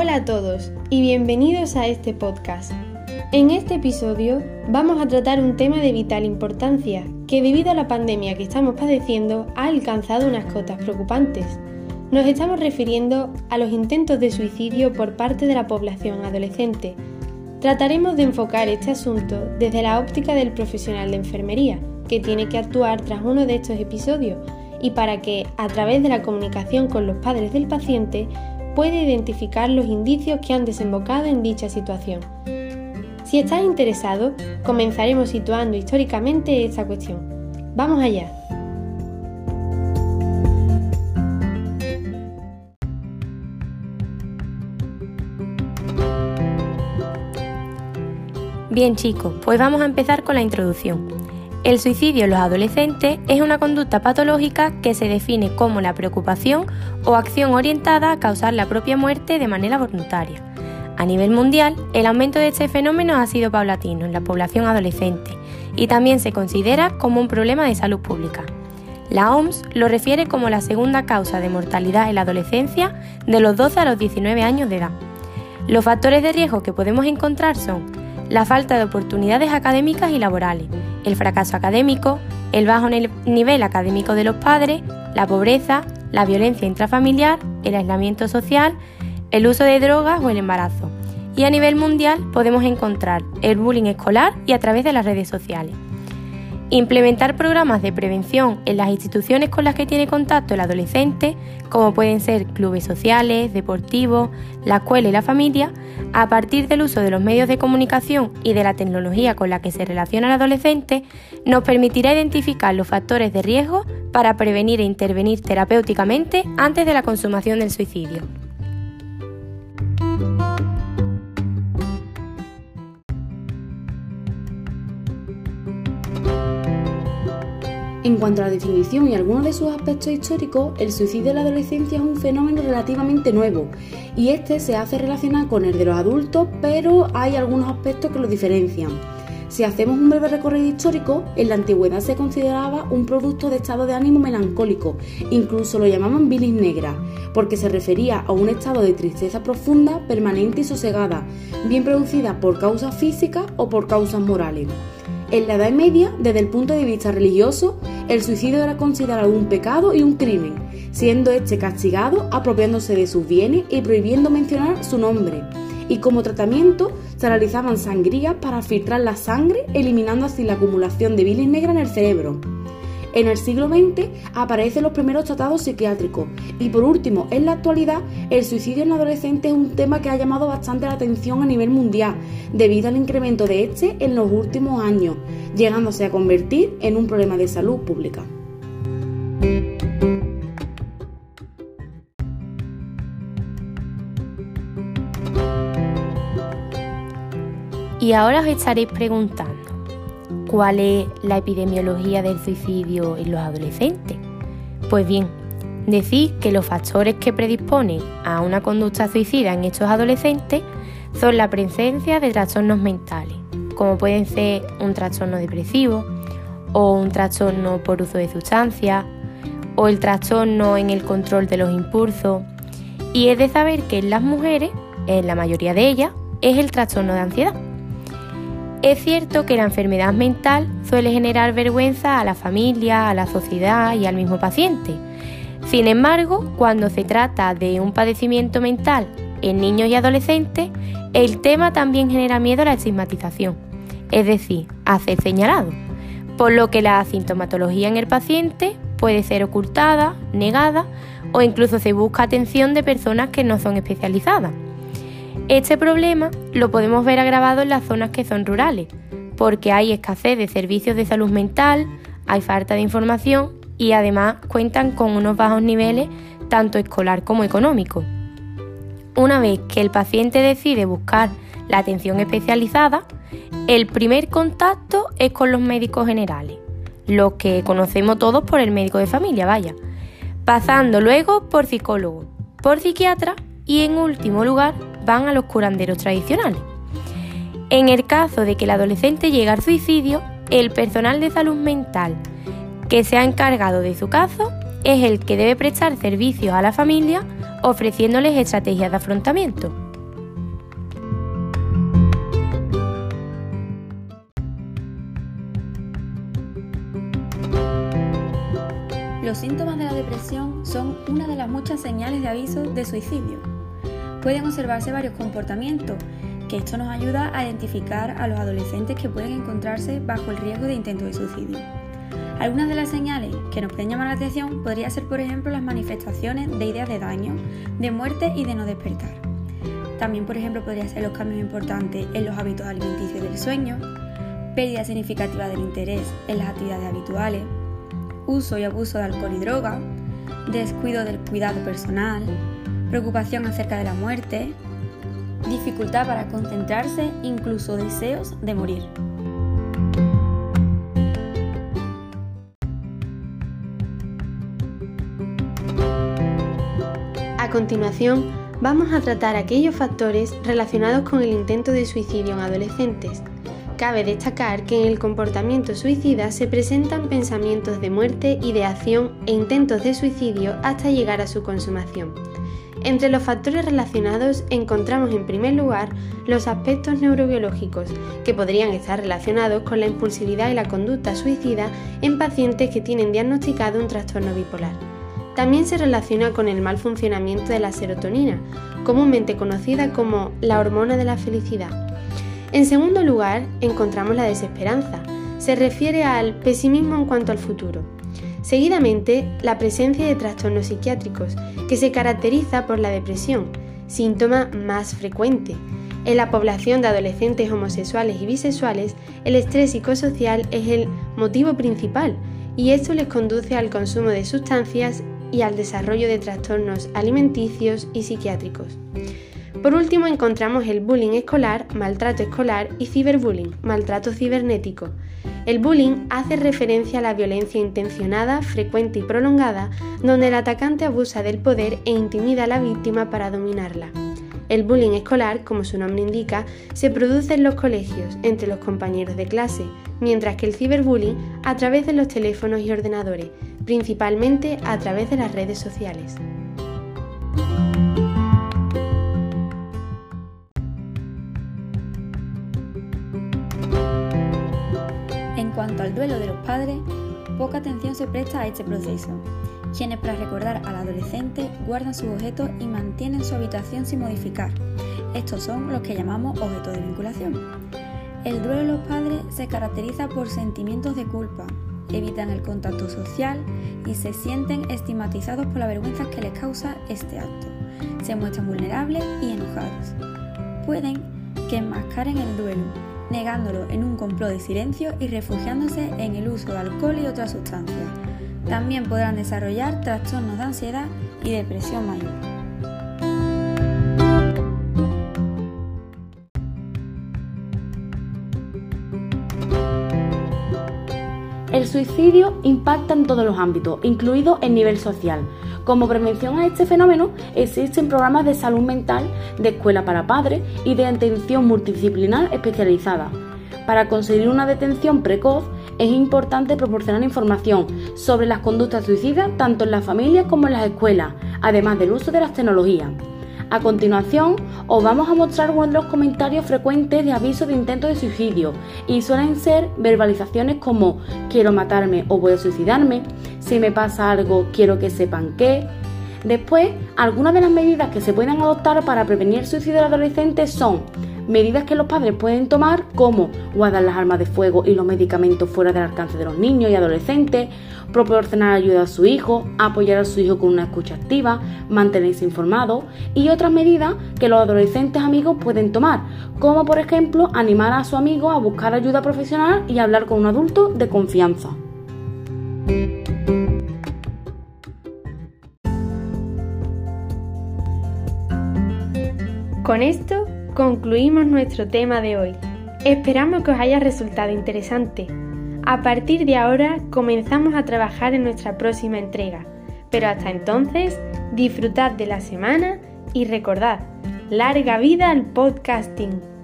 Hola a todos y bienvenidos a este podcast. En este episodio vamos a tratar un tema de vital importancia que debido a la pandemia que estamos padeciendo ha alcanzado unas cotas preocupantes. Nos estamos refiriendo a los intentos de suicidio por parte de la población adolescente. Trataremos de enfocar este asunto desde la óptica del profesional de enfermería, que tiene que actuar tras uno de estos episodios y para que, a través de la comunicación con los padres del paciente, pueda identificar los indicios que han desembocado en dicha situación. Si estás interesado, comenzaremos situando históricamente esta cuestión. Vamos allá. Bien chicos, pues vamos a empezar con la introducción. El suicidio en los adolescentes es una conducta patológica que se define como la preocupación o acción orientada a causar la propia muerte de manera voluntaria. A nivel mundial, el aumento de este fenómeno ha sido paulatino en la población adolescente y también se considera como un problema de salud pública. La OMS lo refiere como la segunda causa de mortalidad en la adolescencia de los 12 a los 19 años de edad. Los factores de riesgo que podemos encontrar son la falta de oportunidades académicas y laborales, el fracaso académico, el bajo nivel académico de los padres, la pobreza, la violencia intrafamiliar, el aislamiento social, el uso de drogas o el embarazo. Y a nivel mundial podemos encontrar el bullying escolar y a través de las redes sociales. Implementar programas de prevención en las instituciones con las que tiene contacto el adolescente, como pueden ser clubes sociales, deportivos, la escuela y la familia, a partir del uso de los medios de comunicación y de la tecnología con la que se relaciona el adolescente, nos permitirá identificar los factores de riesgo para prevenir e intervenir terapéuticamente antes de la consumación del suicidio. En cuanto a la definición y algunos de sus aspectos históricos, el suicidio en la adolescencia es un fenómeno relativamente nuevo y este se hace relacionar con el de los adultos, pero hay algunos aspectos que lo diferencian. Si hacemos un breve recorrido histórico, en la antigüedad se consideraba un producto de estado de ánimo melancólico, incluso lo llamaban bilis negra, porque se refería a un estado de tristeza profunda, permanente y sosegada, bien producida por causas físicas o por causas morales. En la Edad Media, desde el punto de vista religioso, el suicidio era considerado un pecado y un crimen, siendo este castigado apropiándose de sus bienes y prohibiendo mencionar su nombre. Y como tratamiento se realizaban sangrías para filtrar la sangre, eliminando así la acumulación de bilis negra en el cerebro. En el siglo XX aparecen los primeros tratados psiquiátricos y por último, en la actualidad, el suicidio en adolescentes es un tema que ha llamado bastante la atención a nivel mundial debido al incremento de este en los últimos años, llegándose a convertir en un problema de salud pública. Y ahora os estaréis preguntando, ¿Cuál es la epidemiología del suicidio en los adolescentes? Pues bien, decir que los factores que predisponen a una conducta suicida en estos adolescentes son la presencia de trastornos mentales, como pueden ser un trastorno depresivo o un trastorno por uso de sustancias o el trastorno en el control de los impulsos. Y es de saber que en las mujeres, en la mayoría de ellas, es el trastorno de ansiedad. Es cierto que la enfermedad mental suele generar vergüenza a la familia, a la sociedad y al mismo paciente. Sin embargo, cuando se trata de un padecimiento mental en niños y adolescentes, el tema también genera miedo a la estigmatización, es decir, a ser señalado, por lo que la sintomatología en el paciente puede ser ocultada, negada o incluso se busca atención de personas que no son especializadas. Este problema lo podemos ver agravado en las zonas que son rurales, porque hay escasez de servicios de salud mental, hay falta de información y además cuentan con unos bajos niveles tanto escolar como económico. Una vez que el paciente decide buscar la atención especializada, el primer contacto es con los médicos generales, los que conocemos todos por el médico de familia, vaya, pasando luego por psicólogo, por psiquiatra y en último lugar van a los curanderos tradicionales. En el caso de que el adolescente llegue al suicidio, el personal de salud mental que se ha encargado de su caso es el que debe prestar servicios a la familia ofreciéndoles estrategias de afrontamiento. Los síntomas de la depresión son una de las muchas señales de aviso de suicidio. Pueden observarse varios comportamientos, que esto nos ayuda a identificar a los adolescentes que pueden encontrarse bajo el riesgo de intento de suicidio. Algunas de las señales que nos pueden llamar la atención podría ser, por ejemplo, las manifestaciones de ideas de daño, de muerte y de no despertar. También, por ejemplo, podría ser los cambios importantes en los hábitos alimenticios del sueño, pérdida significativa del interés en las actividades habituales, uso y abuso de alcohol y droga, descuido del cuidado personal, preocupación acerca de la muerte, dificultad para concentrarse, incluso deseos de morir. A continuación, vamos a tratar aquellos factores relacionados con el intento de suicidio en adolescentes. Cabe destacar que en el comportamiento suicida se presentan pensamientos de muerte, ideación e intentos de suicidio hasta llegar a su consumación. Entre los factores relacionados encontramos en primer lugar los aspectos neurobiológicos, que podrían estar relacionados con la impulsividad y la conducta suicida en pacientes que tienen diagnosticado un trastorno bipolar. También se relaciona con el mal funcionamiento de la serotonina, comúnmente conocida como la hormona de la felicidad. En segundo lugar, encontramos la desesperanza. Se refiere al pesimismo en cuanto al futuro. Seguidamente, la presencia de trastornos psiquiátricos, que se caracteriza por la depresión, síntoma más frecuente. En la población de adolescentes homosexuales y bisexuales, el estrés psicosocial es el motivo principal y esto les conduce al consumo de sustancias y al desarrollo de trastornos alimenticios y psiquiátricos. Por último encontramos el bullying escolar, maltrato escolar y ciberbullying, maltrato cibernético. El bullying hace referencia a la violencia intencionada, frecuente y prolongada, donde el atacante abusa del poder e intimida a la víctima para dominarla. El bullying escolar, como su nombre indica, se produce en los colegios, entre los compañeros de clase, mientras que el ciberbullying a través de los teléfonos y ordenadores, principalmente a través de las redes sociales. Duelo de los padres, poca atención se presta a este proceso, quienes para recordar al adolescente guardan sus objetos y mantienen su habitación sin modificar. Estos son los que llamamos objetos de vinculación. El duelo de los padres se caracteriza por sentimientos de culpa, evitan el contacto social y se sienten estigmatizados por la vergüenza que les causa este acto. Se muestran vulnerables y enojados. Pueden que enmascaren el duelo, negándolo en un complot de silencio y refugiándose en el uso de alcohol y otras sustancias. También podrán desarrollar trastornos de ansiedad y depresión mayor. El suicidio impacta en todos los ámbitos, incluido el nivel social. Como prevención a este fenómeno, existen programas de salud mental, de escuela para padres y de atención multidisciplinar especializada. Para conseguir una detención precoz, es importante proporcionar información sobre las conductas suicidas tanto en las familias como en las escuelas, además del uso de las tecnologías. A continuación, os vamos a mostrar algunos de los comentarios frecuentes de aviso de intento de suicidio y suelen ser verbalizaciones como quiero matarme o voy a suicidarme, si me pasa algo quiero que sepan que. Después, algunas de las medidas que se pueden adoptar para prevenir el suicidio de adolescentes son medidas que los padres pueden tomar como guardar las armas de fuego y los medicamentos fuera del alcance de los niños y adolescentes, proporcionar ayuda a su hijo, apoyar a su hijo con una escucha activa, mantenerse informado y otras medidas que los adolescentes amigos pueden tomar, como por ejemplo animar a su amigo a buscar ayuda profesional y hablar con un adulto de confianza. Con esto concluimos nuestro tema de hoy. Esperamos que os haya resultado interesante. A partir de ahora comenzamos a trabajar en nuestra próxima entrega, pero hasta entonces disfrutad de la semana y recordad, larga vida al podcasting.